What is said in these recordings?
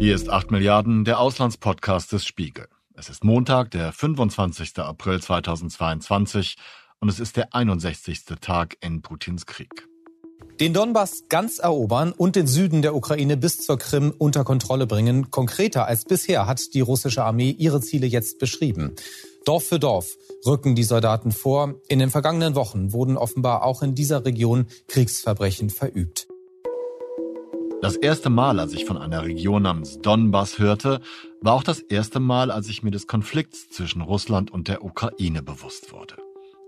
Hier ist 8 Milliarden, der Auslandspodcast des Spiegel. Es ist Montag, der 25. April 2022 und es ist der 61. Tag in Putins Krieg. Den Donbass ganz erobern und den Süden der Ukraine bis zur Krim unter Kontrolle bringen. Konkreter als bisher hat die russische Armee ihre Ziele jetzt beschrieben. Dorf für Dorf rücken die Soldaten vor. In den vergangenen Wochen wurden offenbar auch in dieser Region Kriegsverbrechen verübt. Das erste Mal, als ich von einer Region namens Donbass hörte, war auch das erste Mal, als ich mir des Konflikts zwischen Russland und der Ukraine bewusst wurde.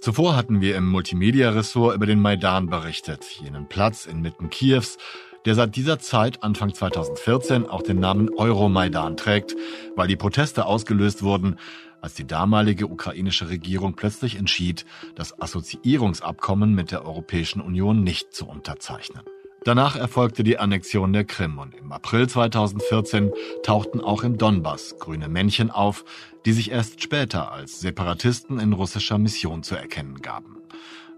Zuvor hatten wir im Multimedia-Ressort über den Maidan berichtet, jenen Platz inmitten Kiews, der seit dieser Zeit, Anfang 2014, auch den Namen Euromaidan trägt, weil die Proteste ausgelöst wurden, als die damalige ukrainische Regierung plötzlich entschied, das Assoziierungsabkommen mit der Europäischen Union nicht zu unterzeichnen. Danach erfolgte die Annexion der Krim und im April 2014 tauchten auch im Donbass grüne Männchen auf, die sich erst später als Separatisten in russischer Mission zu erkennen gaben.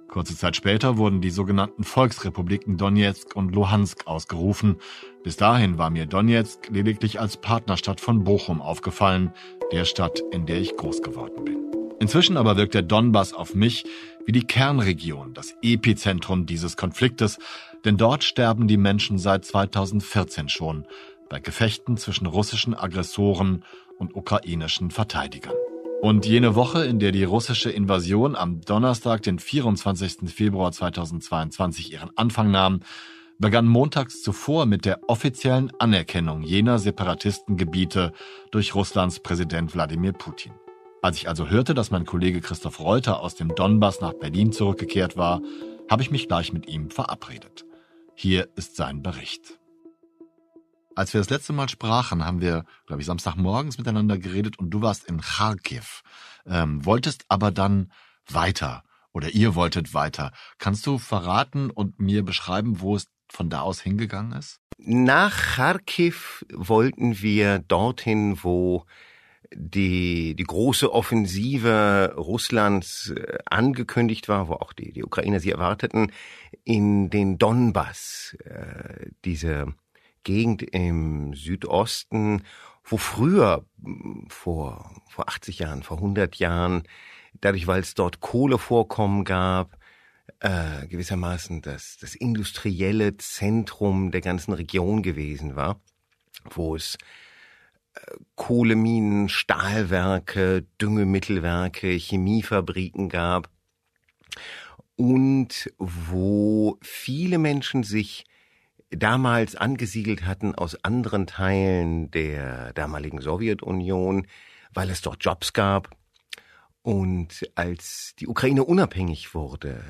Kurze Zeit später wurden die sogenannten Volksrepubliken Donetsk und Luhansk ausgerufen. Bis dahin war mir Donetsk lediglich als Partnerstadt von Bochum aufgefallen, der Stadt, in der ich groß geworden bin. Inzwischen aber wirkt der Donbass auf mich wie die Kernregion, das Epizentrum dieses Konfliktes, denn dort sterben die Menschen seit 2014 schon bei Gefechten zwischen russischen Aggressoren und ukrainischen Verteidigern. Und jene Woche, in der die russische Invasion am Donnerstag, den 24. Februar 2022 ihren Anfang nahm, begann montags zuvor mit der offiziellen Anerkennung jener Separatistengebiete durch Russlands Präsident Wladimir Putin. Als ich also hörte, dass mein Kollege Christoph Reuter aus dem Donbass nach Berlin zurückgekehrt war, habe ich mich gleich mit ihm verabredet. Hier ist sein Bericht. Als wir das letzte Mal sprachen, haben wir, glaube ich, Samstagmorgens miteinander geredet und du warst in Kharkiv, ähm, wolltest aber dann weiter oder ihr wolltet weiter. Kannst du verraten und mir beschreiben, wo es von da aus hingegangen ist? Nach Kharkiv wollten wir dorthin, wo die, die große Offensive Russlands äh, angekündigt war, wo auch die, die Ukrainer sie erwarteten, in den Donbass, äh, diese Gegend im Südosten, wo früher, vor, vor 80 Jahren, vor 100 Jahren, dadurch, weil es dort Kohlevorkommen gab, äh, gewissermaßen das, das industrielle Zentrum der ganzen Region gewesen war, wo es Kohleminen, Stahlwerke, Düngemittelwerke, Chemiefabriken gab und wo viele Menschen sich damals angesiedelt hatten aus anderen Teilen der damaligen Sowjetunion, weil es dort Jobs gab. Und als die Ukraine unabhängig wurde,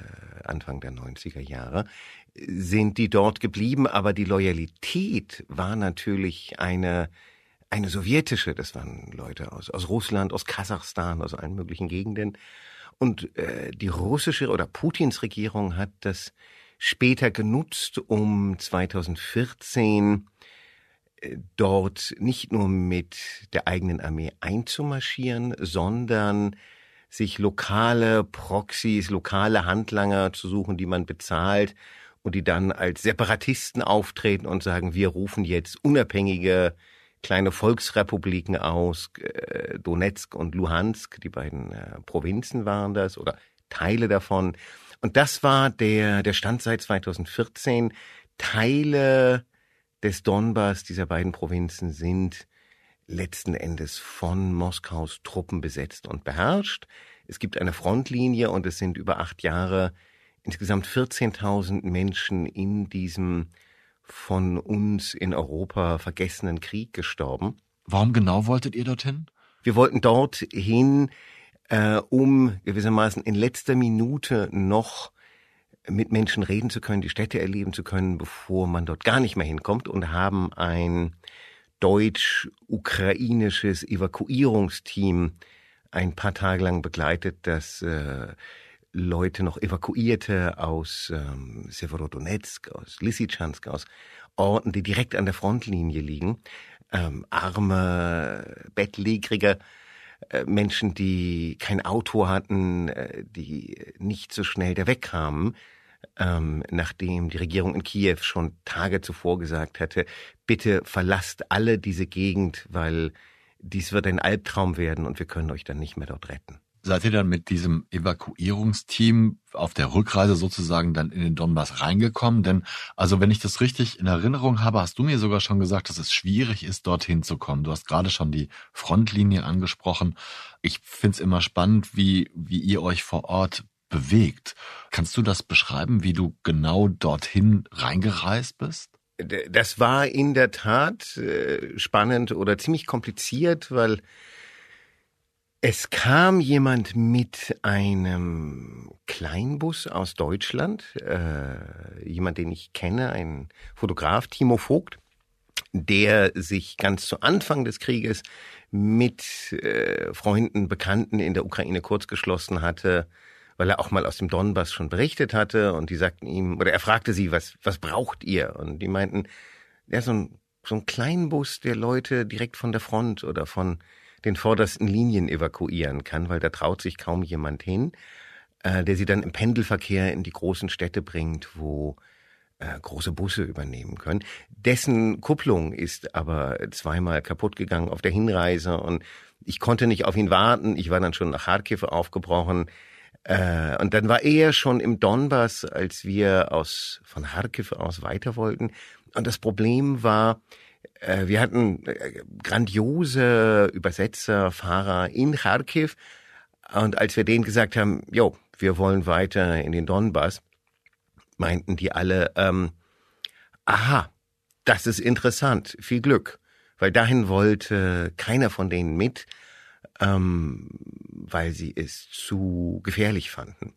Anfang der 90er Jahre, sind die dort geblieben, aber die Loyalität war natürlich eine eine sowjetische, das waren Leute aus, aus Russland, aus Kasachstan, aus allen möglichen Gegenden. Und äh, die russische oder Putins Regierung hat das später genutzt, um 2014 äh, dort nicht nur mit der eigenen Armee einzumarschieren, sondern sich lokale Proxys, lokale Handlanger zu suchen, die man bezahlt und die dann als Separatisten auftreten und sagen, wir rufen jetzt unabhängige kleine Volksrepubliken aus, äh, Donetsk und Luhansk, die beiden äh, Provinzen waren das oder Teile davon. Und das war der, der Stand seit 2014. Teile des Donbass dieser beiden Provinzen sind letzten Endes von Moskaus Truppen besetzt und beherrscht. Es gibt eine Frontlinie und es sind über acht Jahre insgesamt 14.000 Menschen in diesem von uns in Europa vergessenen Krieg gestorben. Warum genau wolltet ihr dorthin? Wir wollten dorthin, äh, um gewissermaßen in letzter Minute noch mit Menschen reden zu können, die Städte erleben zu können, bevor man dort gar nicht mehr hinkommt und haben ein deutsch-ukrainisches Evakuierungsteam ein paar Tage lang begleitet, das äh, Leute noch evakuierte aus ähm, Severodonetsk, aus Lysychansk, aus Orten, die direkt an der Frontlinie liegen. Ähm, arme, bettlägerige äh, Menschen, die kein Auto hatten, äh, die nicht so schnell da wegkamen, ähm, nachdem die Regierung in Kiew schon Tage zuvor gesagt hatte, bitte verlasst alle diese Gegend, weil dies wird ein Albtraum werden und wir können euch dann nicht mehr dort retten. Seid ihr dann mit diesem Evakuierungsteam auf der Rückreise sozusagen dann in den Donbass reingekommen? Denn, also wenn ich das richtig in Erinnerung habe, hast du mir sogar schon gesagt, dass es schwierig ist, dorthin zu kommen. Du hast gerade schon die Frontlinie angesprochen. Ich find's immer spannend, wie, wie ihr euch vor Ort bewegt. Kannst du das beschreiben, wie du genau dorthin reingereist bist? Das war in der Tat äh, spannend oder ziemlich kompliziert, weil es kam jemand mit einem Kleinbus aus Deutschland, äh, jemand, den ich kenne, ein Fotograf, Timo Vogt, der sich ganz zu Anfang des Krieges mit äh, Freunden, Bekannten in der Ukraine kurzgeschlossen hatte, weil er auch mal aus dem Donbass schon berichtet hatte und die sagten ihm, oder er fragte sie, was, was braucht ihr? Und die meinten, ja, so ein, so ein Kleinbus, der Leute direkt von der Front oder von den vordersten Linien evakuieren kann, weil da traut sich kaum jemand hin, äh, der sie dann im Pendelverkehr in die großen Städte bringt, wo äh, große Busse übernehmen können. Dessen Kupplung ist aber zweimal kaputt gegangen auf der Hinreise und ich konnte nicht auf ihn warten. Ich war dann schon nach Kharkiv aufgebrochen. Äh, und dann war er schon im Donbass, als wir aus, von Kharkiv aus weiter wollten. Und das Problem war, wir hatten äh, grandiose Übersetzer, Fahrer in Kharkiv. Und als wir denen gesagt haben, jo, wir wollen weiter in den Donbass, meinten die alle, ähm, aha, das ist interessant, viel Glück. Weil dahin wollte keiner von denen mit, ähm, weil sie es zu gefährlich fanden.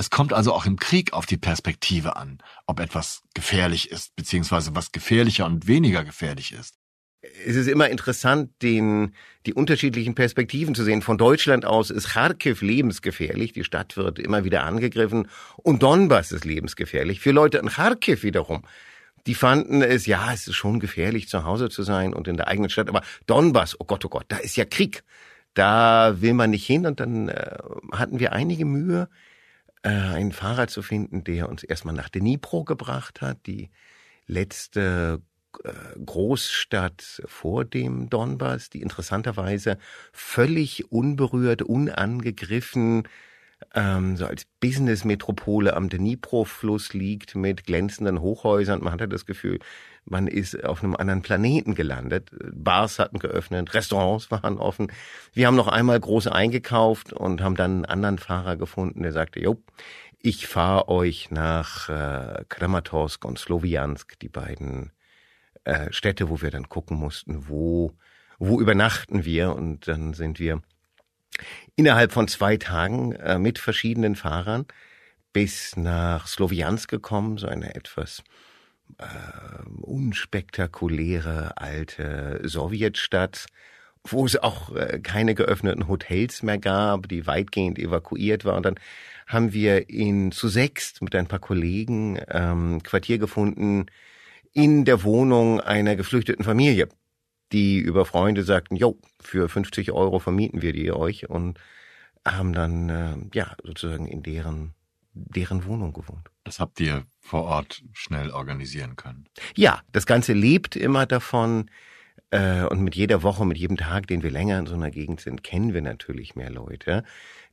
Es kommt also auch im Krieg auf die Perspektive an, ob etwas gefährlich ist, beziehungsweise was gefährlicher und weniger gefährlich ist. Es ist immer interessant, den, die unterschiedlichen Perspektiven zu sehen. Von Deutschland aus ist Kharkiv lebensgefährlich, die Stadt wird immer wieder angegriffen und Donbass ist lebensgefährlich. Für Leute in Kharkiv wiederum, die fanden es, ja, es ist schon gefährlich, zu Hause zu sein und in der eigenen Stadt, aber Donbass, oh Gott, oh Gott, da ist ja Krieg. Da will man nicht hin und dann äh, hatten wir einige Mühe, äh, einen Fahrer zu finden, der uns erstmal nach Dnipro gebracht hat, die letzte äh, Großstadt vor dem Donbass, die interessanterweise völlig unberührt, unangegriffen, ähm, so als Business-Metropole am Dnipro-Fluss liegt mit glänzenden Hochhäusern. Man hatte das Gefühl, man ist auf einem anderen Planeten gelandet. Bars hatten geöffnet, Restaurants waren offen. Wir haben noch einmal groß eingekauft und haben dann einen anderen Fahrer gefunden, der sagte, jo, ich fahre euch nach äh, Kramatorsk und Sloviansk, die beiden äh, Städte, wo wir dann gucken mussten, wo, wo übernachten wir. Und dann sind wir innerhalb von zwei Tagen äh, mit verschiedenen Fahrern bis nach Sloviansk gekommen, so eine etwas äh, unspektakuläre alte Sowjetstadt, wo es auch äh, keine geöffneten Hotels mehr gab, die weitgehend evakuiert war. Und dann haben wir in zu sechst mit ein paar Kollegen ähm, Quartier gefunden in der Wohnung einer geflüchteten Familie, die über Freunde sagten, jo, für 50 Euro vermieten wir die euch und haben dann äh, ja sozusagen in deren deren Wohnung gewohnt. Das habt ihr vor Ort schnell organisieren können. Ja, das Ganze lebt immer davon. Äh, und mit jeder Woche, mit jedem Tag, den wir länger in so einer Gegend sind, kennen wir natürlich mehr Leute.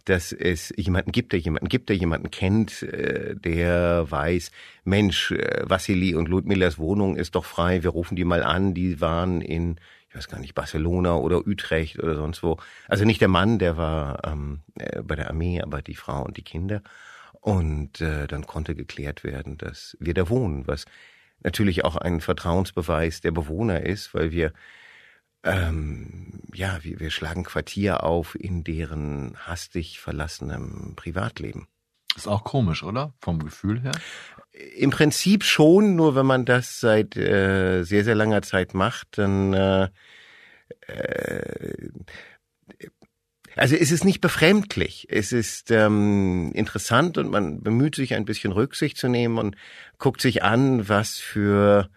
Dass es jemanden gibt, der jemanden gibt, der jemanden kennt, äh, der weiß, Mensch, äh, Vassili und Ludmillas Wohnung ist doch frei, wir rufen die mal an, die waren in, ich weiß gar nicht, Barcelona oder Utrecht oder sonst wo. Also nicht der Mann, der war ähm, äh, bei der Armee, aber die Frau und die Kinder. Und äh, dann konnte geklärt werden, dass wir da wohnen, was natürlich auch ein Vertrauensbeweis der Bewohner ist, weil wir ähm, ja, wir, wir schlagen Quartier auf in deren hastig verlassenem Privatleben. Ist auch komisch, oder? Vom Gefühl her? Im Prinzip schon, nur wenn man das seit äh, sehr, sehr langer Zeit macht, dann äh, äh, also es ist nicht befremdlich. Es ist ähm, interessant und man bemüht sich ein bisschen Rücksicht zu nehmen und guckt sich an, was für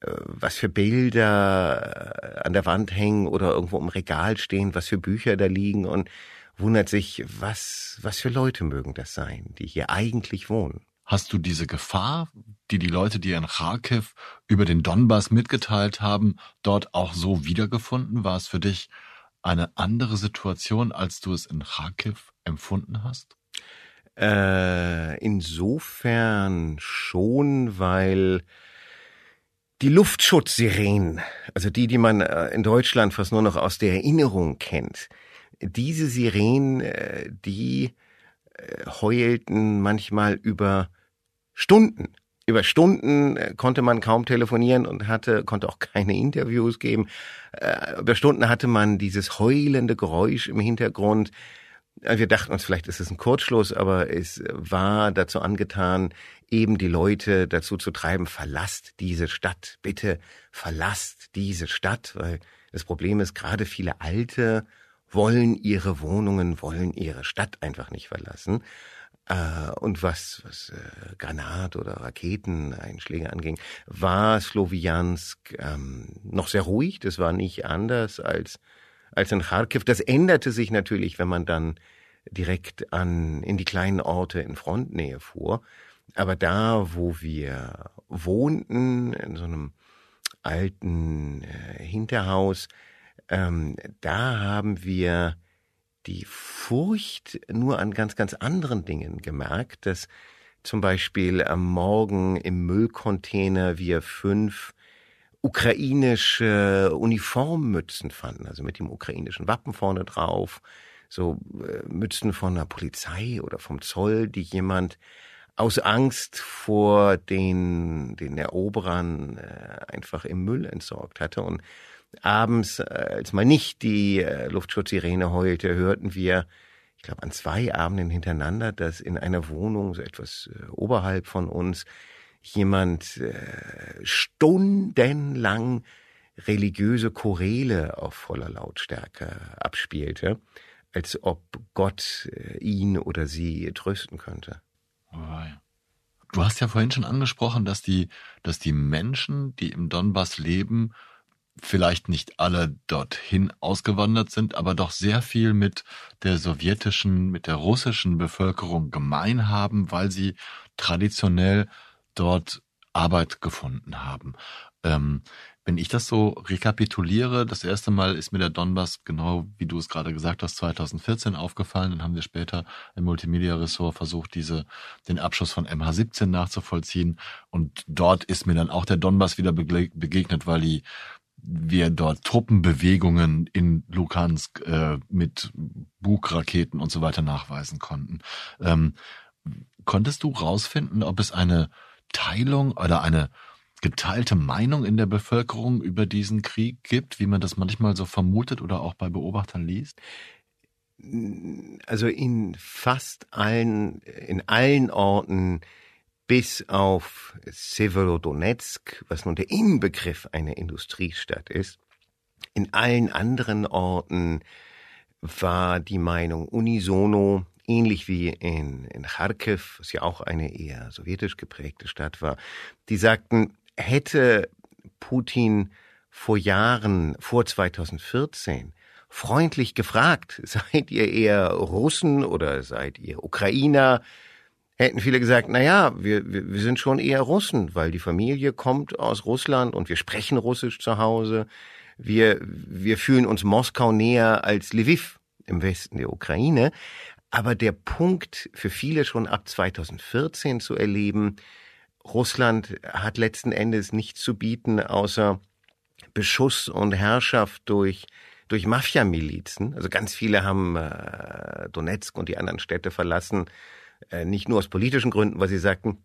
äh, was für Bilder äh, an der Wand hängen oder irgendwo im Regal stehen, was für Bücher da liegen und wundert sich, was was für Leute mögen das sein, die hier eigentlich wohnen. Hast du diese Gefahr, die die Leute dir in Kharkiv über den Donbass mitgeteilt haben, dort auch so wiedergefunden? War es für dich eine andere Situation, als du es in Kharkiv empfunden hast? Äh, insofern schon, weil die Luftschutzsirenen, also die, die man äh, in Deutschland fast nur noch aus der Erinnerung kennt, diese Sirenen, äh, die äh, heulten manchmal über Stunden. Über Stunden konnte man kaum telefonieren und hatte, konnte auch keine Interviews geben. Über Stunden hatte man dieses heulende Geräusch im Hintergrund. Wir dachten uns, vielleicht ist es ein Kurzschluss, aber es war dazu angetan, eben die Leute dazu zu treiben, verlasst diese Stadt, bitte verlasst diese Stadt, weil das Problem ist, gerade viele Alte wollen ihre Wohnungen, wollen ihre Stadt einfach nicht verlassen. Äh, und was, was äh, Granat- oder Raketeneinschläge anging, war Slowiansk ähm, noch sehr ruhig. Das war nicht anders als, als in Kharkiv. Das änderte sich natürlich, wenn man dann direkt an, in die kleinen Orte in Frontnähe fuhr. Aber da, wo wir wohnten, in so einem alten äh, Hinterhaus, ähm, da haben wir die Furcht nur an ganz, ganz anderen Dingen gemerkt, dass zum Beispiel am Morgen im Müllcontainer wir fünf ukrainische Uniformmützen fanden, also mit dem ukrainischen Wappen vorne drauf, so äh, Mützen von der Polizei oder vom Zoll, die jemand aus Angst vor den, den Eroberern äh, einfach im Müll entsorgt hatte. Und abends, äh, als mal nicht die äh, Luftschutzsirene heulte, hörten wir, ich glaube, an zwei Abenden hintereinander, dass in einer Wohnung, so etwas äh, oberhalb von uns, jemand äh, stundenlang religiöse Chorele auf voller Lautstärke abspielte, als ob Gott ihn oder sie trösten könnte. Du hast ja vorhin schon angesprochen, dass die, dass die Menschen, die im Donbass leben, vielleicht nicht alle dorthin ausgewandert sind, aber doch sehr viel mit der sowjetischen, mit der russischen Bevölkerung gemein haben, weil sie traditionell dort Arbeit gefunden haben. Ähm, wenn ich das so rekapituliere, das erste Mal ist mir der Donbass, genau wie du es gerade gesagt hast, 2014 aufgefallen. Dann haben wir später im Multimedia-Ressort versucht, diese, den Abschuss von MH17 nachzuvollziehen. Und dort ist mir dann auch der Donbass wieder begegnet, weil die, wir dort Truppenbewegungen in Lukansk äh, mit Bugraketen und so weiter nachweisen konnten. Ähm, konntest du rausfinden, ob es eine Teilung oder eine geteilte Meinung in der Bevölkerung über diesen Krieg gibt, wie man das manchmal so vermutet oder auch bei Beobachtern liest? Also in fast allen, in allen Orten bis auf Severodonetsk, was nun der Inbegriff einer Industriestadt ist, in allen anderen Orten war die Meinung unisono, ähnlich wie in, in Kharkiv, was ja auch eine eher sowjetisch geprägte Stadt war, die sagten, hätte Putin vor Jahren, vor 2014, freundlich gefragt, seid ihr eher Russen oder seid ihr Ukrainer? Hätten viele gesagt, na ja, wir, wir, wir sind schon eher Russen, weil die Familie kommt aus Russland und wir sprechen Russisch zu Hause. Wir, wir fühlen uns Moskau näher als Lviv im Westen der Ukraine. Aber der Punkt für viele schon ab 2014 zu erleben, Russland hat letzten Endes nichts zu bieten, außer Beschuss und Herrschaft durch durch Mafia-Milizen. Also ganz viele haben äh, Donetsk und die anderen Städte verlassen, nicht nur aus politischen Gründen, weil sie sagten,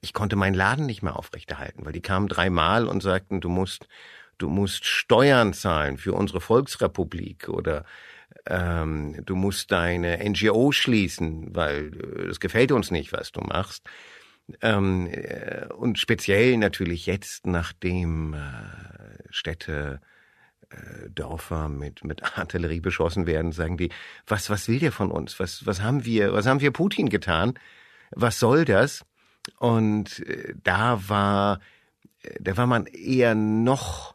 ich konnte meinen Laden nicht mehr aufrechterhalten, weil die kamen dreimal und sagten, du musst, du musst Steuern zahlen für unsere Volksrepublik oder ähm, du musst deine NGO schließen, weil es äh, gefällt uns nicht, was du machst. Ähm, äh, und speziell natürlich jetzt, nachdem äh, Städte, äh, Dörfer mit, mit Artillerie beschossen werden, sagen die, was, was will der von uns? Was, was haben wir, was haben wir Putin getan? Was soll das? Und äh, da war, äh, da war man eher noch,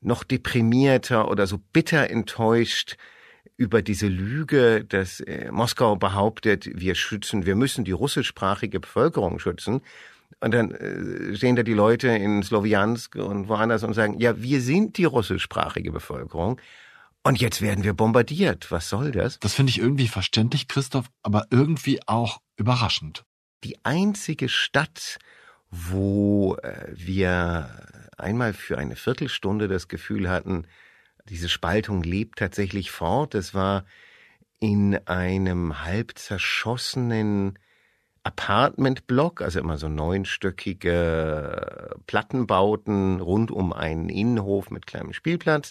noch deprimierter oder so bitter enttäuscht, über diese Lüge, dass äh, Moskau behauptet, wir schützen, wir müssen die russischsprachige Bevölkerung schützen. Und dann äh, stehen da die Leute in Slowiansk und woanders und sagen, ja, wir sind die russischsprachige Bevölkerung. Und jetzt werden wir bombardiert. Was soll das? Das finde ich irgendwie verständlich, Christoph, aber irgendwie auch überraschend. Die einzige Stadt, wo äh, wir einmal für eine Viertelstunde das Gefühl hatten, diese Spaltung lebt tatsächlich fort. Das war in einem halb zerschossenen Apartmentblock, also immer so neunstöckige Plattenbauten rund um einen Innenhof mit kleinem Spielplatz.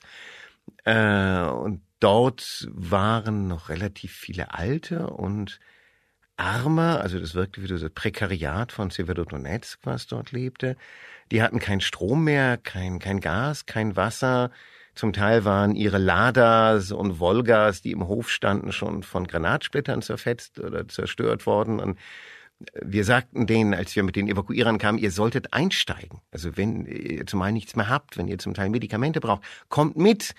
Äh, und dort waren noch relativ viele Alte und Arme, also das wirkte wie das Prekariat von Severodonetsk, was dort lebte. Die hatten keinen Strom mehr, kein, kein Gas, kein Wasser. Zum Teil waren ihre Ladas und Volgas, die im Hof standen, schon von Granatsplittern zerfetzt oder zerstört worden. Und wir sagten denen, als wir mit den Evakuierern kamen, ihr solltet einsteigen. Also wenn ihr zumal nichts mehr habt, wenn ihr zum Teil Medikamente braucht, kommt mit.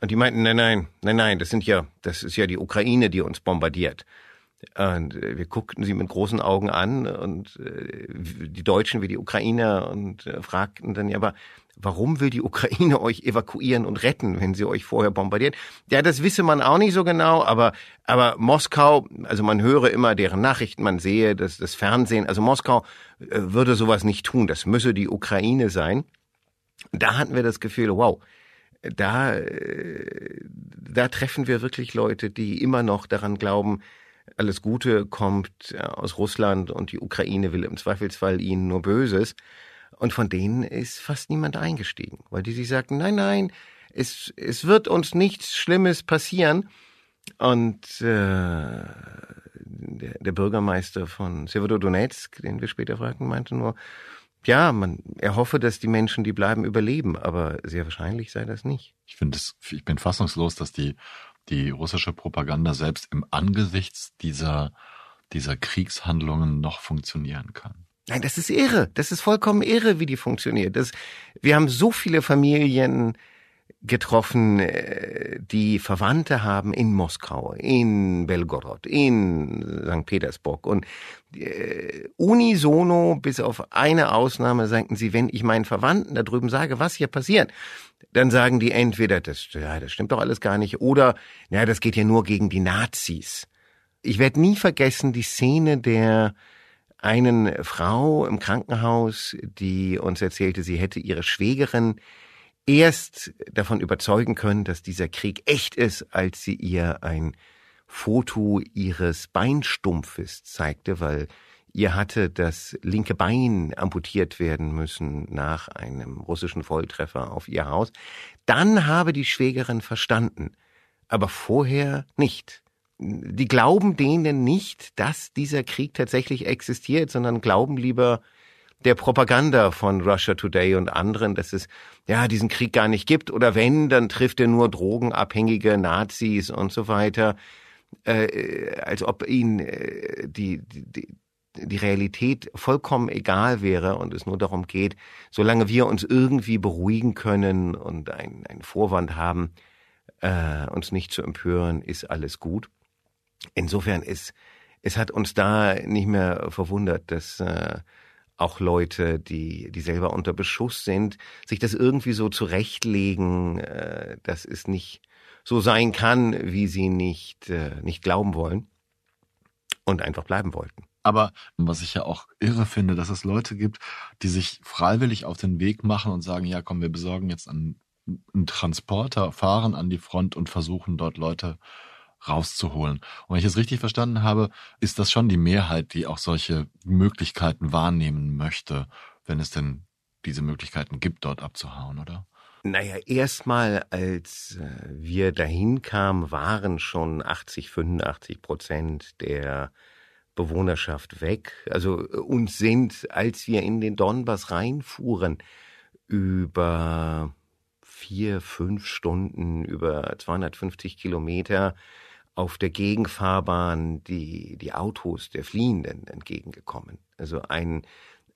Und die meinten, nein, nein, nein, nein, das sind ja, das ist ja die Ukraine, die uns bombardiert. Und äh, wir guckten sie mit großen Augen an und äh, die Deutschen wie die Ukrainer und äh, fragten dann ja, aber warum will die Ukraine euch evakuieren und retten, wenn sie euch vorher bombardiert? Ja, das wisse man auch nicht so genau, aber, aber Moskau, also man höre immer deren Nachrichten, man sehe das, das Fernsehen, also Moskau würde sowas nicht tun, das müsse die Ukraine sein. Da hatten wir das Gefühl, wow, da, da treffen wir wirklich Leute, die immer noch daran glauben, alles Gute kommt äh, aus Russland und die Ukraine will im Zweifelsfall ihnen nur Böses. Und von denen ist fast niemand eingestiegen, weil die sich sagten, nein, nein, es, es wird uns nichts Schlimmes passieren. Und äh, der, der Bürgermeister von Severodonetsk, den wir später fragten, meinte nur, ja, man, er hoffe, dass die Menschen, die bleiben, überleben, aber sehr wahrscheinlich sei das nicht. Ich finde es, ich bin fassungslos, dass die die russische Propaganda selbst im Angesichts dieser, dieser Kriegshandlungen noch funktionieren kann. Nein, das ist irre. Das ist vollkommen irre, wie die funktioniert. Das, wir haben so viele Familien getroffen, äh, die Verwandte haben in Moskau, in Belgorod, in St. Petersburg und äh, unisono, bis auf eine Ausnahme, sagten sie, wenn ich meinen Verwandten da drüben sage, was hier passiert, dann sagen die entweder, das, ja, das stimmt doch alles gar nicht, oder, ja, das geht ja nur gegen die Nazis. Ich werde nie vergessen die Szene der einen Frau im Krankenhaus, die uns erzählte, sie hätte ihre Schwägerin erst davon überzeugen können, dass dieser Krieg echt ist, als sie ihr ein Foto ihres Beinstumpfes zeigte, weil Ihr hatte das linke Bein amputiert werden müssen nach einem russischen Volltreffer auf ihr Haus. Dann habe die Schwägerin verstanden, aber vorher nicht. Die glauben denen nicht, dass dieser Krieg tatsächlich existiert, sondern glauben lieber der Propaganda von Russia Today und anderen, dass es ja diesen Krieg gar nicht gibt oder wenn, dann trifft er nur drogenabhängige Nazis und so weiter, äh, als ob ihnen äh, die, die, die Realität vollkommen egal wäre und es nur darum geht, solange wir uns irgendwie beruhigen können und einen Vorwand haben, äh, uns nicht zu empören, ist alles gut. Insofern ist, es hat uns da nicht mehr verwundert, dass äh, auch Leute, die, die selber unter Beschuss sind, sich das irgendwie so zurechtlegen, äh, dass es nicht so sein kann, wie sie nicht, äh, nicht glauben wollen und einfach bleiben wollten. Aber was ich ja auch irre finde, dass es Leute gibt, die sich freiwillig auf den Weg machen und sagen, ja komm, wir besorgen jetzt einen, einen Transporter, fahren an die Front und versuchen dort Leute rauszuholen. Und wenn ich es richtig verstanden habe, ist das schon die Mehrheit, die auch solche Möglichkeiten wahrnehmen möchte, wenn es denn diese Möglichkeiten gibt, dort abzuhauen, oder? Naja, erstmal, als äh, wir dahin kamen, waren schon 80, 85 Prozent der Bewohnerschaft weg. Also uns sind, als wir in den Donbass reinfuhren, über vier, fünf Stunden, über 250 Kilometer auf der Gegenfahrbahn die, die Autos der Fliehenden entgegengekommen. Also ein,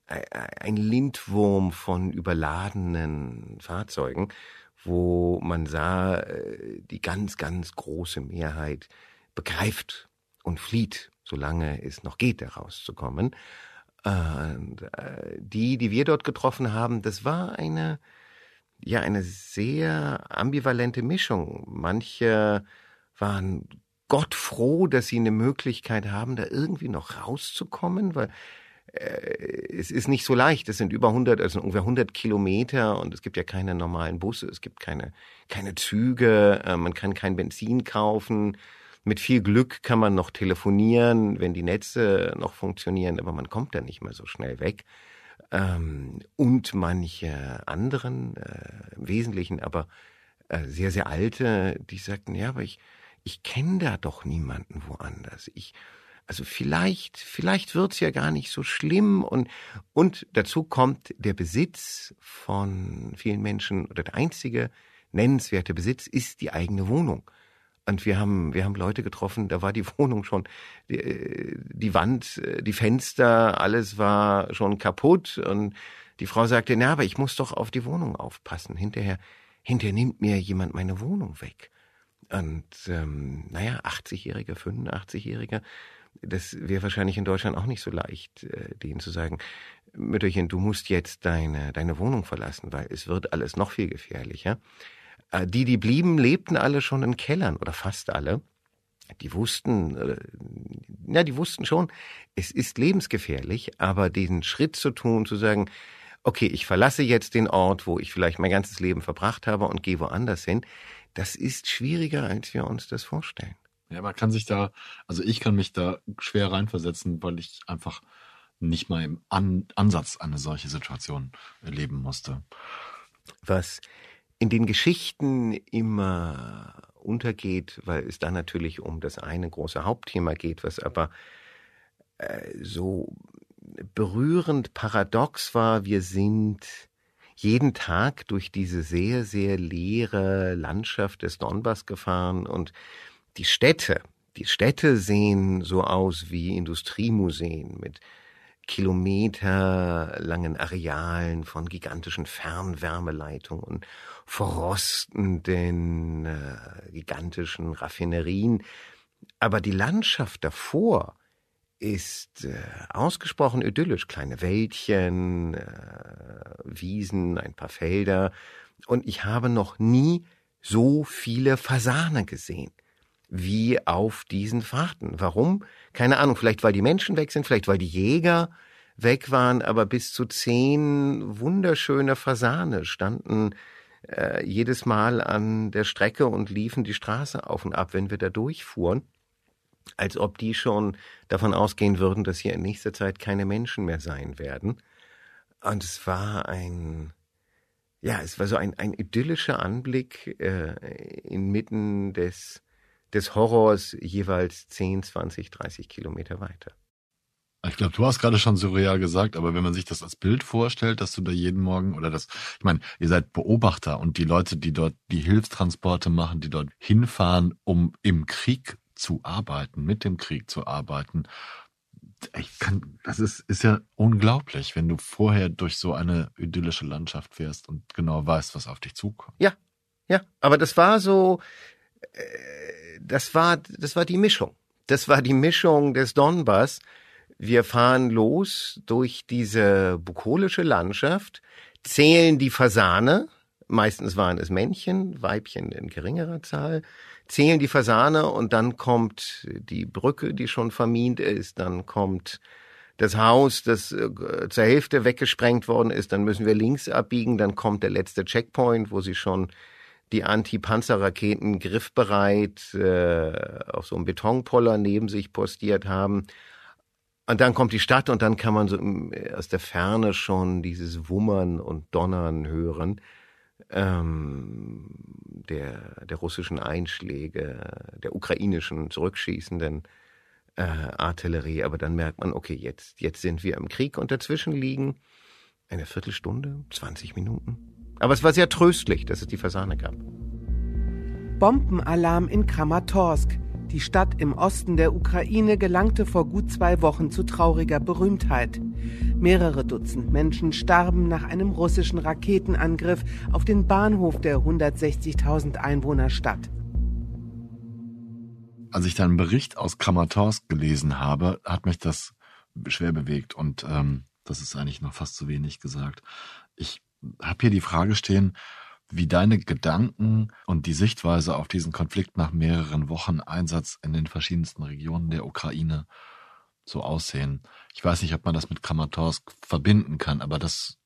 ein Lindwurm von überladenen Fahrzeugen, wo man sah, äh, die ganz, ganz große Mehrheit begreift und flieht, solange es noch geht, da rauszukommen. Und äh, die, die wir dort getroffen haben, das war eine, ja, eine sehr ambivalente Mischung. Manche waren Gott froh, dass sie eine Möglichkeit haben, da irgendwie noch rauszukommen, weil äh, es ist nicht so leicht. Es sind über 100, also ungefähr 100 Kilometer und es gibt ja keine normalen Busse, es gibt keine, keine Züge, äh, man kann kein Benzin kaufen. Mit viel Glück kann man noch telefonieren, wenn die Netze noch funktionieren, aber man kommt da nicht mehr so schnell weg. Ähm, und manche anderen, äh, im Wesentlichen aber sehr, sehr alte, die sagten, ja, aber ich, ich kenne da doch niemanden woanders. Ich, also vielleicht, vielleicht wird's ja gar nicht so schlimm und, und dazu kommt der Besitz von vielen Menschen oder der einzige nennenswerte Besitz ist die eigene Wohnung. Und wir haben, wir haben Leute getroffen, da war die Wohnung schon, die, die Wand, die Fenster, alles war schon kaputt. Und die Frau sagte, na, aber ich muss doch auf die Wohnung aufpassen. Hinterher, hinterher nimmt mir jemand meine Wohnung weg. Und ähm, naja, 80-Jähriger, 85-Jähriger, das wäre wahrscheinlich in Deutschland auch nicht so leicht, äh, denen zu sagen, Mütterchen, du musst jetzt deine, deine Wohnung verlassen, weil es wird alles noch viel gefährlicher. Äh, die, die blieben, lebten alle schon in Kellern oder fast alle. Die wussten, äh, ja, die wussten schon, es ist lebensgefährlich, aber diesen Schritt zu tun, zu sagen, okay, ich verlasse jetzt den Ort, wo ich vielleicht mein ganzes Leben verbracht habe und gehe woanders hin, das ist schwieriger, als wir uns das vorstellen. Ja, man kann sich da, also ich kann mich da schwer reinversetzen, weil ich einfach nicht mal im An Ansatz eine solche Situation erleben musste. Was in den Geschichten immer untergeht, weil es da natürlich um das eine große Hauptthema geht, was aber äh, so berührend paradox war, wir sind jeden Tag durch diese sehr, sehr leere Landschaft des Donbass gefahren und die Städte, die Städte sehen so aus wie Industriemuseen mit kilometerlangen Arealen von gigantischen Fernwärmeleitungen und verrostenden äh, gigantischen Raffinerien. Aber die Landschaft davor ist äh, ausgesprochen idyllisch. Kleine Wäldchen, äh, Wiesen, ein paar Felder. Und ich habe noch nie so viele Fasane gesehen wie auf diesen Fahrten. Warum? Keine Ahnung, vielleicht weil die Menschen weg sind, vielleicht weil die Jäger weg waren, aber bis zu zehn wunderschöne Fasane standen äh, jedes Mal an der Strecke und liefen die Straße auf und ab, wenn wir da durchfuhren, als ob die schon davon ausgehen würden, dass hier in nächster Zeit keine Menschen mehr sein werden. Und es war ein, ja, es war so ein, ein idyllischer Anblick äh, inmitten des des Horrors jeweils 10, 20, 30 Kilometer weiter. Ich glaube, du hast gerade schon surreal gesagt, aber wenn man sich das als Bild vorstellt, dass du da jeden Morgen oder das, ich meine, ihr seid Beobachter und die Leute, die dort die Hilfstransporte machen, die dort hinfahren, um im Krieg zu arbeiten, mit dem Krieg zu arbeiten, ich kann, das ist, ist ja unglaublich, wenn du vorher durch so eine idyllische Landschaft fährst und genau weißt, was auf dich zukommt. Ja, ja, aber das war so, äh, das war, das war die Mischung. Das war die Mischung des Donbass. Wir fahren los durch diese bukolische Landschaft, zählen die Fasane, meistens waren es Männchen, Weibchen in geringerer Zahl, zählen die Fasane und dann kommt die Brücke, die schon vermint ist, dann kommt das Haus, das äh, zur Hälfte weggesprengt worden ist, dann müssen wir links abbiegen, dann kommt der letzte Checkpoint, wo sie schon die Anti-Panzer-Raketen griffbereit äh, auf so einem Betonpoller neben sich postiert haben. Und dann kommt die Stadt und dann kann man so aus der Ferne schon dieses Wummern und Donnern hören ähm, der, der russischen Einschläge, der ukrainischen zurückschießenden äh, Artillerie. Aber dann merkt man, okay, jetzt, jetzt sind wir im Krieg und dazwischen liegen eine Viertelstunde, 20 Minuten. Aber es war sehr tröstlich, dass es die Fasane gab. Bombenalarm in Kramatorsk. Die Stadt im Osten der Ukraine gelangte vor gut zwei Wochen zu trauriger Berühmtheit. Mehrere Dutzend Menschen starben nach einem russischen Raketenangriff auf den Bahnhof der 160.000 Einwohnerstadt. Als ich deinen Bericht aus Kramatorsk gelesen habe, hat mich das schwer bewegt und ähm, das ist eigentlich noch fast zu wenig gesagt. Ich habe hier die Frage stehen, wie deine Gedanken und die Sichtweise auf diesen Konflikt nach mehreren Wochen Einsatz in den verschiedensten Regionen der Ukraine so aussehen. Ich weiß nicht, ob man das mit Kramatorsk verbinden kann, aber das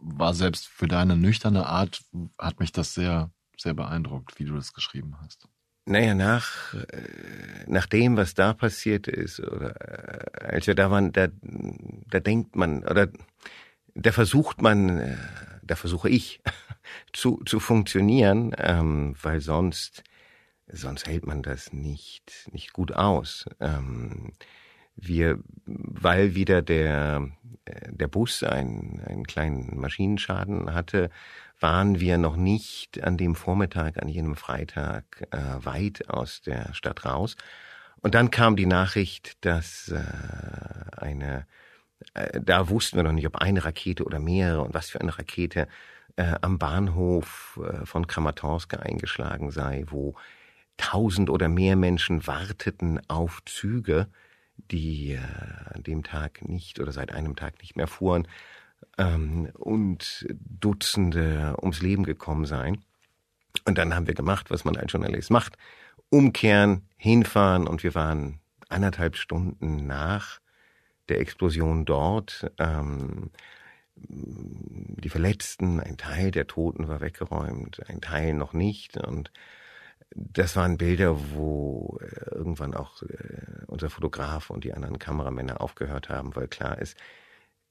war selbst für deine nüchterne Art, hat mich das sehr, sehr beeindruckt, wie du das geschrieben hast. Naja, nach, äh, nach dem, was da passiert ist, oder äh, als wir da waren, da, da denkt man, oder da versucht man, äh, da versuche ich zu, zu funktionieren, ähm, weil sonst, sonst hält man das nicht, nicht gut aus. Ähm, wir, weil wieder der, äh, der Bus einen, einen kleinen Maschinenschaden hatte, waren wir noch nicht an dem Vormittag, an jenem Freitag äh, weit aus der Stadt raus. Und dann kam die Nachricht, dass äh, eine, äh, da wussten wir noch nicht, ob eine Rakete oder mehrere und was für eine Rakete äh, am Bahnhof äh, von Kramatorsk eingeschlagen sei, wo tausend oder mehr Menschen warteten auf Züge, die äh, an dem Tag nicht oder seit einem Tag nicht mehr fuhren ähm, und Dutzende ums Leben gekommen seien. Und dann haben wir gemacht, was man als Journalist macht. Umkehren, hinfahren und wir waren anderthalb Stunden nach der Explosion dort. Ähm, die Verletzten, ein Teil der Toten war weggeräumt, ein Teil noch nicht. Und das waren Bilder, wo äh, irgendwann auch äh, unser Fotograf und die anderen Kameramänner aufgehört haben, weil klar ist,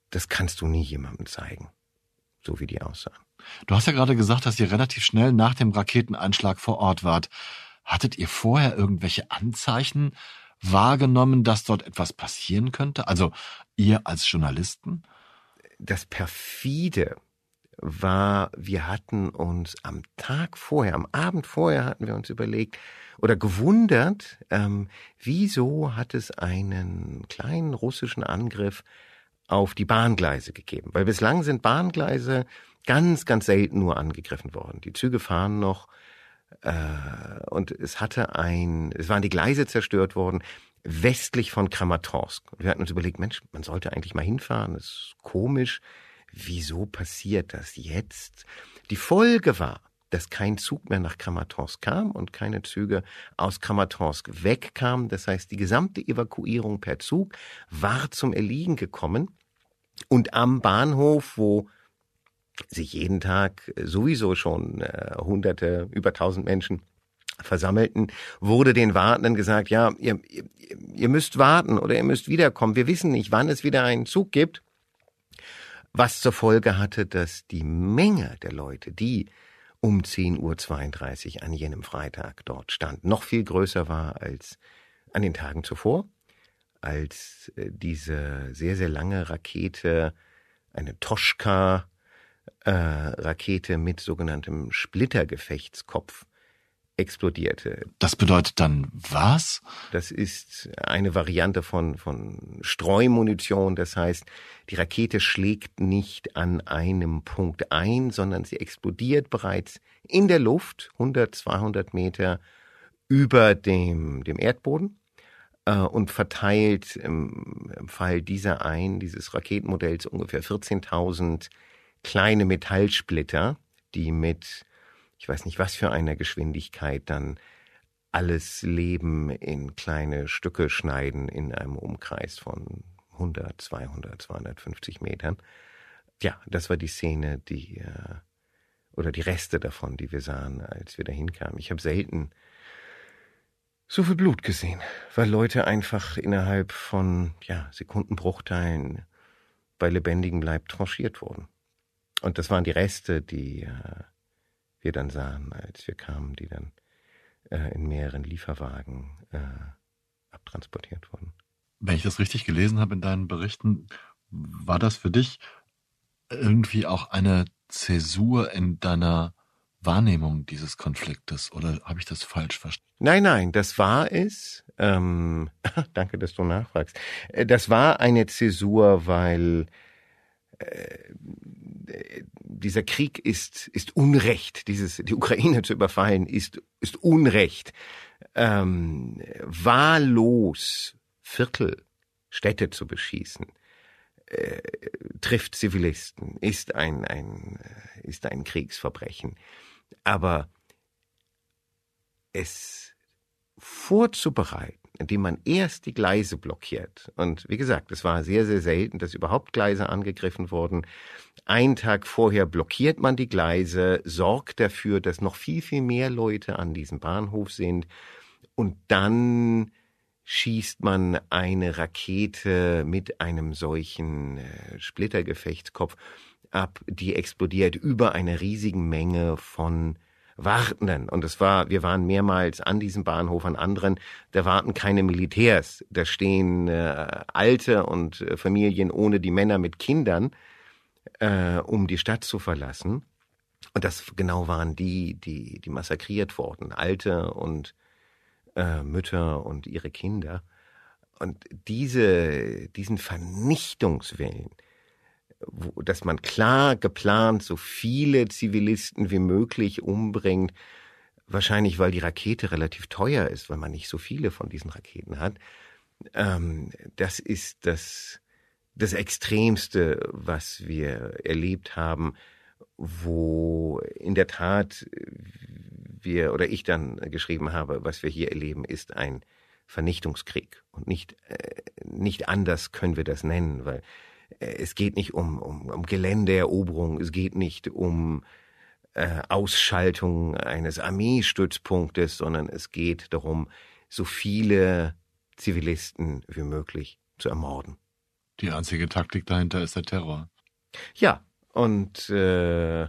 das kannst du nie jemandem zeigen, so wie die aussahen. Du hast ja gerade gesagt, dass ihr relativ schnell nach dem Raketeneinschlag vor Ort wart. Hattet ihr vorher irgendwelche Anzeichen wahrgenommen, dass dort etwas passieren könnte? Also ihr als Journalisten? Das perfide war, wir hatten uns am Tag vorher, am Abend vorher hatten wir uns überlegt oder gewundert, ähm, wieso hat es einen kleinen russischen Angriff auf die Bahngleise gegeben. Weil bislang sind Bahngleise ganz, ganz selten nur angegriffen worden. Die Züge fahren noch äh, und es hatte ein, es waren die Gleise zerstört worden westlich von Kramatorsk. Wir hatten uns überlegt, Mensch, man sollte eigentlich mal hinfahren, das ist komisch wieso passiert das jetzt? Die Folge war, dass kein Zug mehr nach Kramatorsk kam und keine Züge aus Kramatorsk wegkamen. Das heißt, die gesamte Evakuierung per Zug war zum Erliegen gekommen. Und am Bahnhof, wo sich jeden Tag sowieso schon äh, Hunderte, über tausend Menschen versammelten, wurde den Wartenden gesagt, ja, ihr, ihr, ihr müsst warten oder ihr müsst wiederkommen. Wir wissen nicht, wann es wieder einen Zug gibt was zur Folge hatte, dass die Menge der Leute, die um 10.32 Uhr an jenem Freitag dort stand, noch viel größer war als an den Tagen zuvor, als äh, diese sehr, sehr lange Rakete, eine Toschka-Rakete äh, mit sogenanntem Splittergefechtskopf explodierte. Das bedeutet dann was? Das ist eine Variante von, von Streumunition. Das heißt, die Rakete schlägt nicht an einem Punkt ein, sondern sie explodiert bereits in der Luft, 100, 200 Meter über dem, dem Erdboden äh, und verteilt im, im Fall dieser ein, dieses Raketenmodells ungefähr 14.000 kleine Metallsplitter, die mit ich weiß nicht was für einer Geschwindigkeit dann alles Leben in kleine Stücke schneiden in einem Umkreis von 100, 200, 250 Metern. Ja, das war die Szene, die äh, oder die Reste davon, die wir sahen, als wir dahin kamen. Ich habe selten so viel Blut gesehen, weil Leute einfach innerhalb von ja, Sekundenbruchteilen bei lebendigem Leib tranchiert wurden. Und das waren die Reste, die äh, wir dann sahen, als wir kamen, die dann äh, in mehreren Lieferwagen äh, abtransportiert wurden. Wenn ich das richtig gelesen habe in deinen Berichten, war das für dich irgendwie auch eine Zäsur in deiner Wahrnehmung dieses Konfliktes oder habe ich das falsch verstanden? Nein, nein, das war es. Ähm, danke, dass du nachfragst. Äh, das war eine Zäsur, weil dieser Krieg ist, ist Unrecht. Dieses, die Ukraine zu überfallen ist, ist Unrecht. Ähm, wahllos Viertel, Städte zu beschießen, äh, trifft Zivilisten, ist ein, ein, äh, ist ein Kriegsverbrechen. Aber es vorzubereiten, indem man erst die Gleise blockiert. Und wie gesagt, es war sehr, sehr selten, dass überhaupt Gleise angegriffen wurden. Einen Tag vorher blockiert man die Gleise, sorgt dafür, dass noch viel, viel mehr Leute an diesem Bahnhof sind. Und dann schießt man eine Rakete mit einem solchen äh, Splittergefechtskopf ab, die explodiert über einer riesigen Menge von Wartenden. Und es war, wir waren mehrmals an diesem Bahnhof, an anderen, da warten keine Militärs. Da stehen äh, Alte und äh, Familien ohne die Männer mit Kindern, äh, um die Stadt zu verlassen. Und das genau waren die, die, die massakriert wurden. Alte und äh, Mütter und ihre Kinder. Und diese, diesen Vernichtungswillen, wo, dass man klar geplant so viele Zivilisten wie möglich umbringt, wahrscheinlich weil die Rakete relativ teuer ist, weil man nicht so viele von diesen Raketen hat. Ähm, das ist das, das Extremste, was wir erlebt haben, wo in der Tat wir oder ich dann geschrieben habe, was wir hier erleben, ist ein Vernichtungskrieg und nicht äh, nicht anders können wir das nennen, weil es geht nicht um, um, um Geländeeroberung, es geht nicht um äh, Ausschaltung eines Armeestützpunktes, sondern es geht darum, so viele Zivilisten wie möglich zu ermorden. Die einzige Taktik dahinter ist der Terror. Ja, und äh,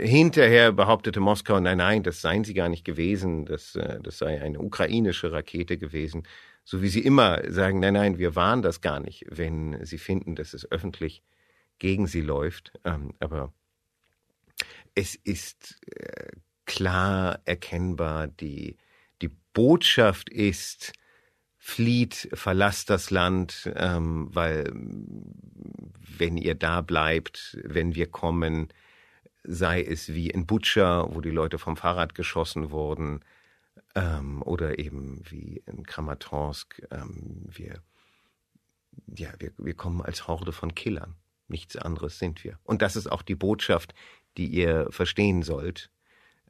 hinterher behauptete Moskau, nein, nein, das seien sie gar nicht gewesen, das, äh, das sei eine ukrainische Rakete gewesen so wie sie immer sagen, nein, nein, wir waren das gar nicht, wenn sie finden, dass es öffentlich gegen sie läuft. Ähm, aber es ist äh, klar erkennbar, die, die Botschaft ist, flieht, verlasst das Land, ähm, weil wenn ihr da bleibt, wenn wir kommen, sei es wie in Butscha, wo die Leute vom Fahrrad geschossen wurden, ähm, oder eben wie in Kramatorsk, ähm, wir, ja, wir, wir kommen als Horde von Killern. Nichts anderes sind wir. Und das ist auch die Botschaft, die ihr verstehen sollt.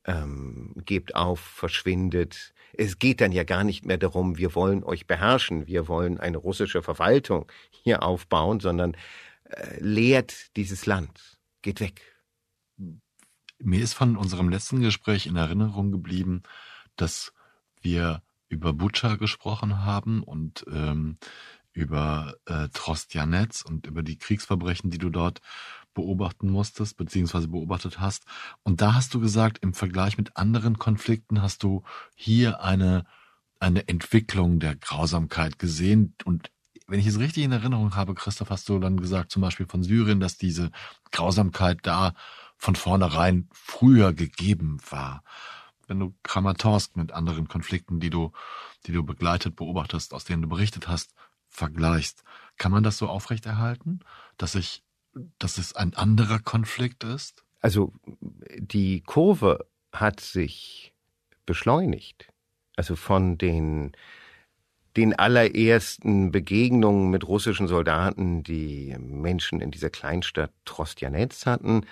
Ähm, gebt auf, verschwindet. Es geht dann ja gar nicht mehr darum, wir wollen euch beherrschen, wir wollen eine russische Verwaltung hier aufbauen, sondern äh, lehrt dieses Land. Geht weg. Mir ist von unserem letzten Gespräch in Erinnerung geblieben, dass wir über Butscha gesprochen haben und ähm, über äh, Trostjanetz und über die Kriegsverbrechen, die du dort beobachten musstest, beziehungsweise beobachtet hast. Und da hast du gesagt, im Vergleich mit anderen Konflikten hast du hier eine, eine Entwicklung der Grausamkeit gesehen. Und wenn ich es richtig in Erinnerung habe, Christoph, hast du dann gesagt, zum Beispiel von Syrien, dass diese Grausamkeit da von vornherein früher gegeben war wenn du Kramatorsk mit anderen Konflikten, die du, die du begleitet, beobachtest, aus denen du berichtet hast, vergleichst, kann man das so aufrechterhalten, dass ich, dass es ein anderer Konflikt ist? Also die Kurve hat sich beschleunigt. Also von den den allerersten Begegnungen mit russischen Soldaten, die Menschen in dieser Kleinstadt Trostjanetz hatten,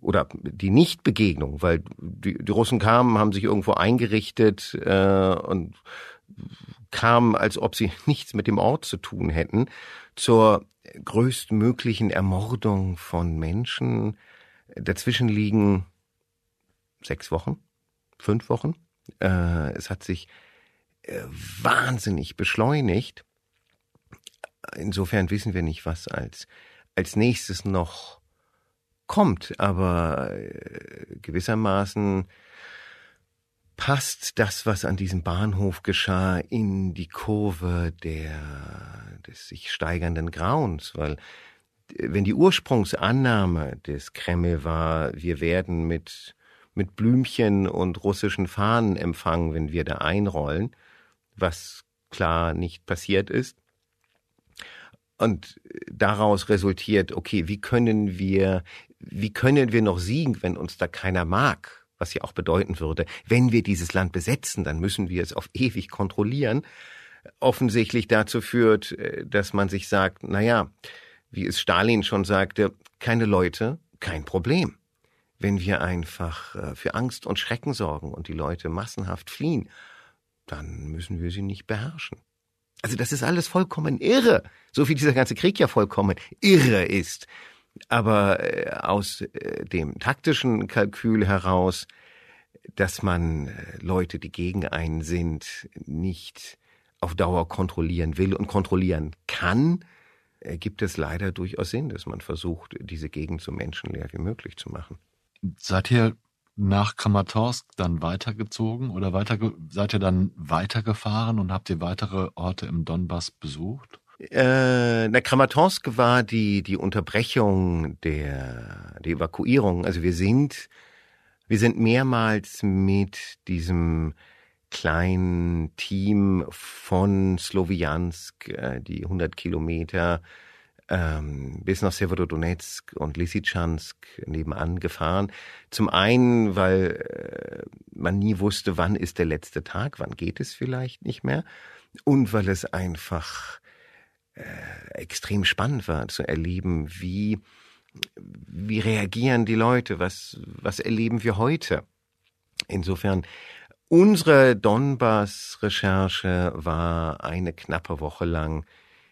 oder die Nichtbegegnung, weil die, die Russen kamen, haben sich irgendwo eingerichtet äh, und kamen, als ob sie nichts mit dem Ort zu tun hätten, zur größtmöglichen Ermordung von Menschen. Dazwischen liegen sechs Wochen, fünf Wochen. Äh, es hat sich äh, wahnsinnig beschleunigt. Insofern wissen wir nicht, was als, als nächstes noch kommt, aber äh, gewissermaßen passt das, was an diesem Bahnhof geschah, in die Kurve der, des sich steigernden Grauens, weil äh, wenn die Ursprungsannahme des Kreml war, wir werden mit mit Blümchen und russischen Fahnen empfangen, wenn wir da einrollen, was klar nicht passiert ist. Und daraus resultiert, okay, wie können wir, wie können wir noch siegen, wenn uns da keiner mag? Was ja auch bedeuten würde, wenn wir dieses Land besetzen, dann müssen wir es auf ewig kontrollieren. Offensichtlich dazu führt, äh, dass man sich sagt, na ja, wie es Stalin schon sagte, keine Leute, kein Problem. Wenn wir einfach äh, für Angst und Schrecken sorgen und die Leute massenhaft fliehen, dann müssen wir sie nicht beherrschen. Also das ist alles vollkommen irre, so wie dieser ganze Krieg ja vollkommen irre ist. Aber äh, aus äh, dem taktischen Kalkül heraus, dass man äh, Leute, die gegen einen sind, nicht auf Dauer kontrollieren will und kontrollieren kann, gibt es leider durchaus Sinn, dass man versucht, diese Gegend so menschenleer wie möglich zu machen. Seid ihr nach Kramatorsk dann weitergezogen oder weiter, seid ihr dann weitergefahren und habt ihr weitere Orte im Donbass besucht? Äh, na, Kramatorsk war die, die Unterbrechung der, die Evakuierung. Also wir sind, wir sind mehrmals mit diesem kleinen Team von Sloviansk, äh, die 100 Kilometer ähm, bis nach Severodonetsk und Lysychansk nebenan gefahren. Zum einen, weil äh, man nie wusste, wann ist der letzte Tag, wann geht es vielleicht nicht mehr. Und weil es einfach extrem spannend war zu erleben, wie, wie reagieren die Leute, was, was erleben wir heute. Insofern Unsere Donbass-Recherche war eine knappe Woche lang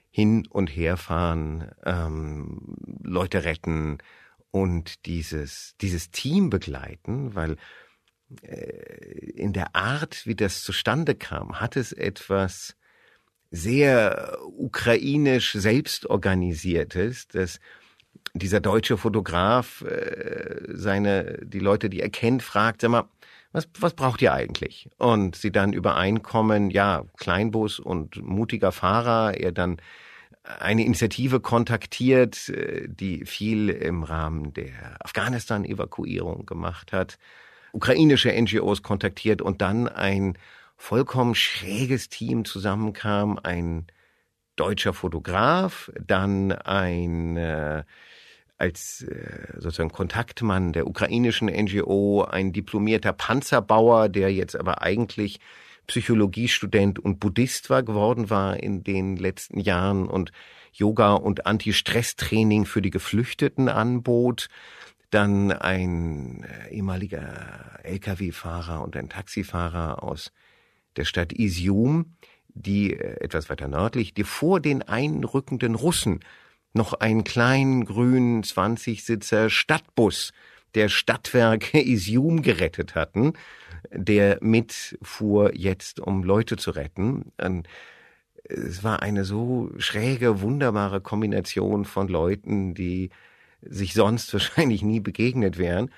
hin und herfahren, ähm, Leute retten und dieses, dieses Team begleiten, weil äh, in der Art, wie das zustande kam, hat es etwas sehr ukrainisch selbstorganisiertes, dass dieser deutsche Fotograf äh, seine die Leute, die er kennt, fragt, sag mal, was, was braucht ihr eigentlich? Und sie dann übereinkommen, ja, Kleinbus und mutiger Fahrer, er dann eine Initiative kontaktiert, äh, die viel im Rahmen der Afghanistan-Evakuierung gemacht hat, ukrainische NGOs kontaktiert und dann ein vollkommen schräges Team zusammenkam, ein deutscher Fotograf, dann ein äh, als äh, sozusagen Kontaktmann der ukrainischen NGO, ein diplomierter Panzerbauer, der jetzt aber eigentlich Psychologiestudent und Buddhist war geworden war in den letzten Jahren und Yoga und Anti-Stress-Training für die Geflüchteten anbot. Dann ein äh, ehemaliger Lkw-Fahrer und ein Taxifahrer aus der Stadt Isium, die äh, etwas weiter nördlich, die vor den einrückenden Russen noch einen kleinen grünen 20-Sitzer Stadtbus der Stadtwerke Isium gerettet hatten, der mitfuhr jetzt, um Leute zu retten. Es war eine so schräge, wunderbare Kombination von Leuten, die sich sonst wahrscheinlich nie begegnet wären,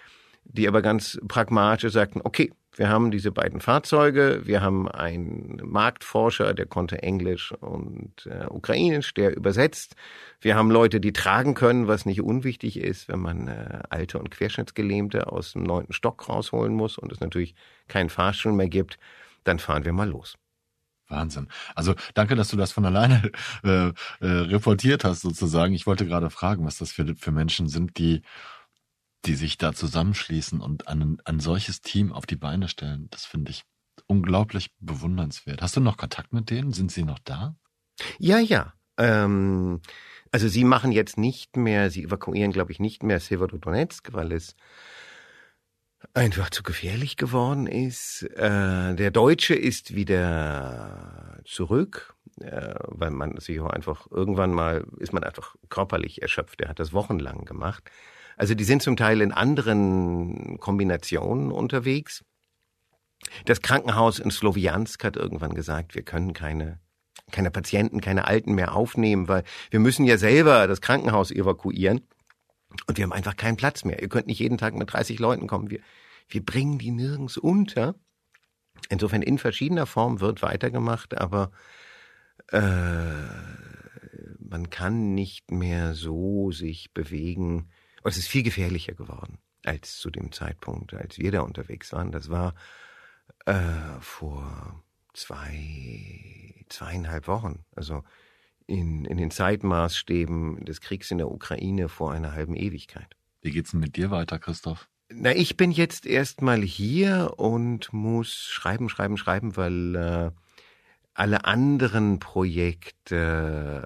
die aber ganz pragmatisch sagten, okay, wir haben diese beiden Fahrzeuge, wir haben einen Marktforscher, der konnte Englisch und äh, Ukrainisch, der übersetzt. Wir haben Leute, die tragen können, was nicht unwichtig ist, wenn man äh, alte und Querschnittsgelähmte aus dem neunten Stock rausholen muss und es natürlich keinen Fahrstuhl mehr gibt, dann fahren wir mal los. Wahnsinn. Also danke, dass du das von alleine äh, äh, reportiert hast sozusagen. Ich wollte gerade fragen, was das für, für Menschen sind, die die sich da zusammenschließen und ein, ein solches Team auf die Beine stellen, das finde ich unglaublich bewundernswert. Hast du noch Kontakt mit denen? Sind sie noch da? Ja, ja. Ähm, also sie machen jetzt nicht mehr, sie evakuieren, glaube ich, nicht mehr Severodonetsk, weil es einfach zu gefährlich geworden ist. Äh, der Deutsche ist wieder zurück, äh, weil man sich auch einfach irgendwann mal ist man einfach körperlich erschöpft. Er hat das wochenlang gemacht. Also die sind zum Teil in anderen Kombinationen unterwegs. Das Krankenhaus in Sloviansk hat irgendwann gesagt, wir können keine keine Patienten, keine Alten mehr aufnehmen, weil wir müssen ja selber das Krankenhaus evakuieren und wir haben einfach keinen Platz mehr. Ihr könnt nicht jeden Tag mit 30 Leuten kommen. Wir, wir bringen die nirgends unter. Insofern in verschiedener Form wird weitergemacht, aber äh, man kann nicht mehr so sich bewegen, und es ist viel gefährlicher geworden. als zu dem Zeitpunkt, als wir da unterwegs waren. Das war äh, vor zwei, zweieinhalb Wochen. Also in, in den Zeitmaßstäben des Kriegs in der Ukraine vor einer halben Ewigkeit. Wie geht's denn mit dir weiter, Christoph? Na, ich bin jetzt erstmal hier und muss schreiben, schreiben, schreiben, weil äh, alle anderen Projekte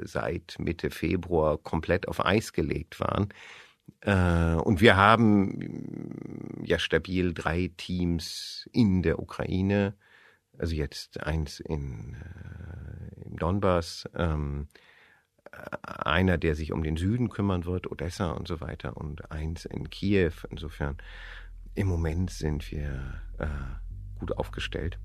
äh, seit Mitte Februar komplett auf Eis gelegt waren. Äh, und wir haben ja stabil drei Teams in der Ukraine, also jetzt eins in, äh, im Donbass, ähm, einer, der sich um den Süden kümmern wird, Odessa und so weiter, und eins in Kiew. Insofern, im Moment sind wir gut aufgestellt.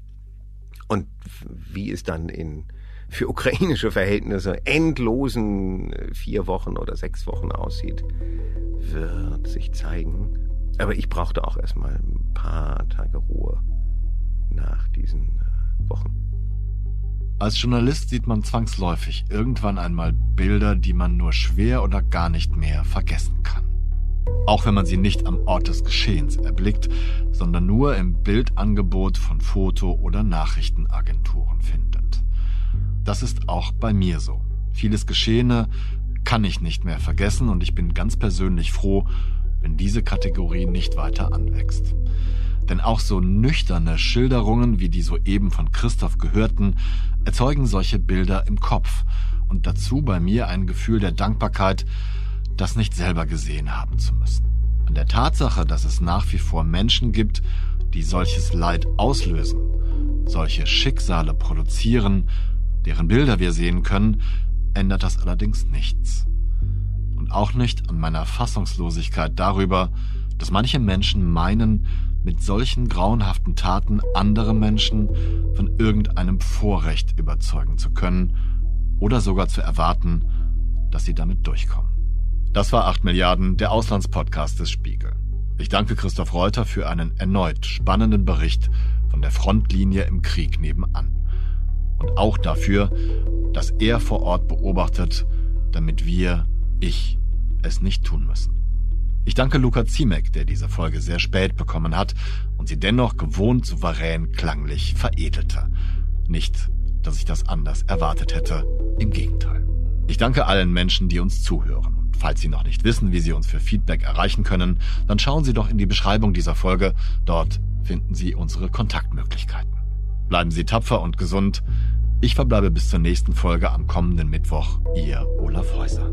Und wie es dann in für ukrainische Verhältnisse endlosen äh, vier Wochen oder sechs Wochen aussieht, wird sich zeigen. Aber ich brauchte auch erstmal ein paar Tage Ruhe nach diesen äh, Wochen. Als Journalist sieht man zwangsläufig irgendwann einmal Bilder, die man nur schwer oder gar nicht mehr vergessen kann. Auch wenn man sie nicht am Ort des Geschehens erblickt, sondern nur im Bildangebot von Foto- oder Nachrichtenagenturen findet. Das ist auch bei mir so. Vieles Geschehene kann ich nicht mehr vergessen und ich bin ganz persönlich froh, wenn diese Kategorie nicht weiter anwächst. Denn auch so nüchterne Schilderungen wie die soeben von Christoph gehörten, erzeugen solche Bilder im Kopf und dazu bei mir ein Gefühl der Dankbarkeit, das nicht selber gesehen haben zu müssen. An der Tatsache, dass es nach wie vor Menschen gibt, die solches Leid auslösen, solche Schicksale produzieren, deren Bilder wir sehen können, ändert das allerdings nichts. Und auch nicht an meiner Fassungslosigkeit darüber, dass manche Menschen meinen, mit solchen grauenhaften Taten andere Menschen von irgendeinem Vorrecht überzeugen zu können oder sogar zu erwarten, dass sie damit durchkommen. Das war 8 Milliarden, der Auslandspodcast des Spiegel. Ich danke Christoph Reuter für einen erneut spannenden Bericht von der Frontlinie im Krieg nebenan. Und auch dafür, dass er vor Ort beobachtet, damit wir, ich, es nicht tun müssen. Ich danke Luca Ziemek, der diese Folge sehr spät bekommen hat und sie dennoch gewohnt souverän klanglich veredelte. Nicht, dass ich das anders erwartet hätte, im Gegenteil. Ich danke allen Menschen, die uns zuhören. Falls Sie noch nicht wissen, wie Sie uns für Feedback erreichen können, dann schauen Sie doch in die Beschreibung dieser Folge. Dort finden Sie unsere Kontaktmöglichkeiten. Bleiben Sie tapfer und gesund. Ich verbleibe bis zur nächsten Folge am kommenden Mittwoch. Ihr Olaf Häuser.